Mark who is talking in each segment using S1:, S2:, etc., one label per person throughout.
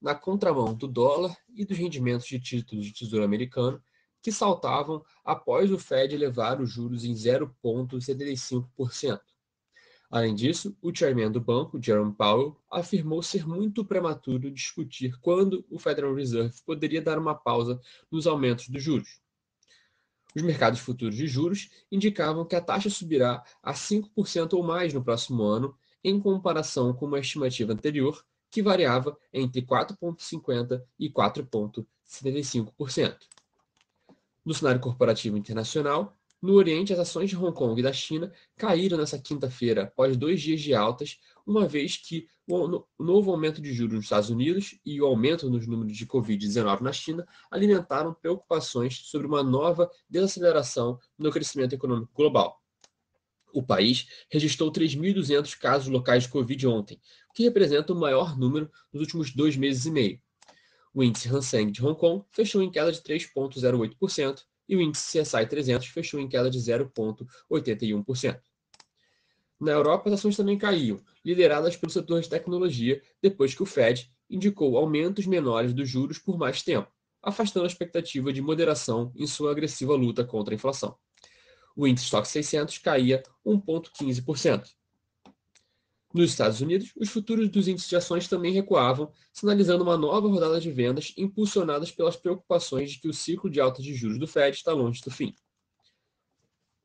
S1: na contramão do dólar e dos rendimentos de títulos de tesouro americano, que saltavam após o Fed elevar os juros em 0,75%. Além disso, o chairman do banco, Jerome Powell, afirmou ser muito prematuro discutir quando o Federal Reserve poderia dar uma pausa nos aumentos dos juros. Os mercados futuros de juros indicavam que a taxa subirá a 5% ou mais no próximo ano, em comparação com uma estimativa anterior, que variava entre 4,50% e 4,75%. No cenário corporativo internacional, no Oriente, as ações de Hong Kong e da China caíram nesta quinta-feira, após dois dias de altas, uma vez que o novo aumento de juros nos Estados Unidos e o aumento nos números de Covid-19 na China alimentaram preocupações sobre uma nova desaceleração no crescimento econômico global. O país registrou 3.200 casos locais de Covid ontem, o que representa o maior número nos últimos dois meses e meio. O índice Hang Seng de Hong Kong fechou em queda de 3,08%, e o índice CSI 300 fechou em queda de 0,81%. Na Europa, as ações também caíam, lideradas pelo setor de tecnologia, depois que o Fed indicou aumentos menores dos juros por mais tempo, afastando a expectativa de moderação em sua agressiva luta contra a inflação. O índice Stock 600 caía 1,15%. Nos Estados Unidos, os futuros dos índices de ações também recuavam, sinalizando uma nova rodada de vendas impulsionadas pelas preocupações de que o ciclo de alta de juros do Fed está longe do fim.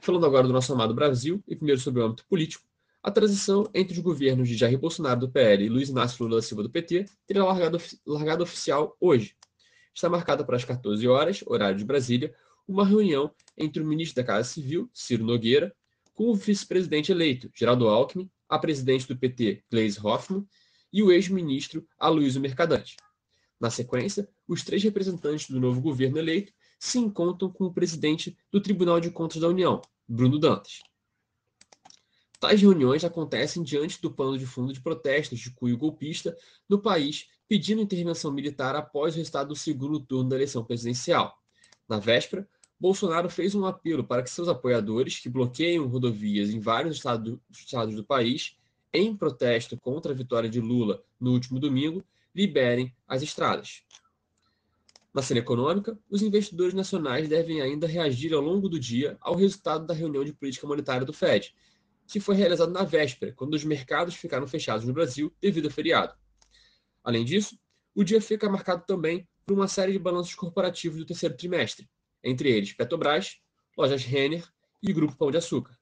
S1: Falando agora do nosso amado Brasil, e primeiro sobre o âmbito político, a transição entre os governos de Jair Bolsonaro do PL e Luiz Inácio Lula da Silva do PT terá largado, largado oficial hoje. Está marcada para as 14 horas, horário de Brasília, uma reunião entre o ministro da Casa Civil, Ciro Nogueira, com o vice-presidente eleito, Geraldo Alckmin, a presidente do PT, Gleisi Hoffmann, e o ex-ministro Aloysio Mercadante. Na sequência, os três representantes do novo governo eleito se encontram com o presidente do Tribunal de Contas da União, Bruno Dantas. Tais reuniões acontecem diante do pano de fundo de protestos de cunho golpista no país pedindo intervenção militar após o resultado do segundo turno da eleição presidencial. Na véspera, Bolsonaro fez um apelo para que seus apoiadores, que bloqueiam rodovias em vários estados do, país, em protesto contra a vitória de Lula no último domingo, liberem as estradas. Na cena econômica, os investidores nacionais devem ainda reagir ao longo do dia ao resultado da reunião de política monetária do Fed, que foi realizada na véspera, quando os mercados ficaram fechados no Brasil devido ao feriado. Além disso, o dia fica marcado também por uma série de balanços corporativos do terceiro trimestre, entre eles Petrobras, Lojas Renner e Grupo Pão de Açúcar.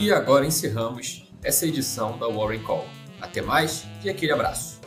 S1: E agora encerramos essa edição da Warren Call. Até mais e aquele abraço.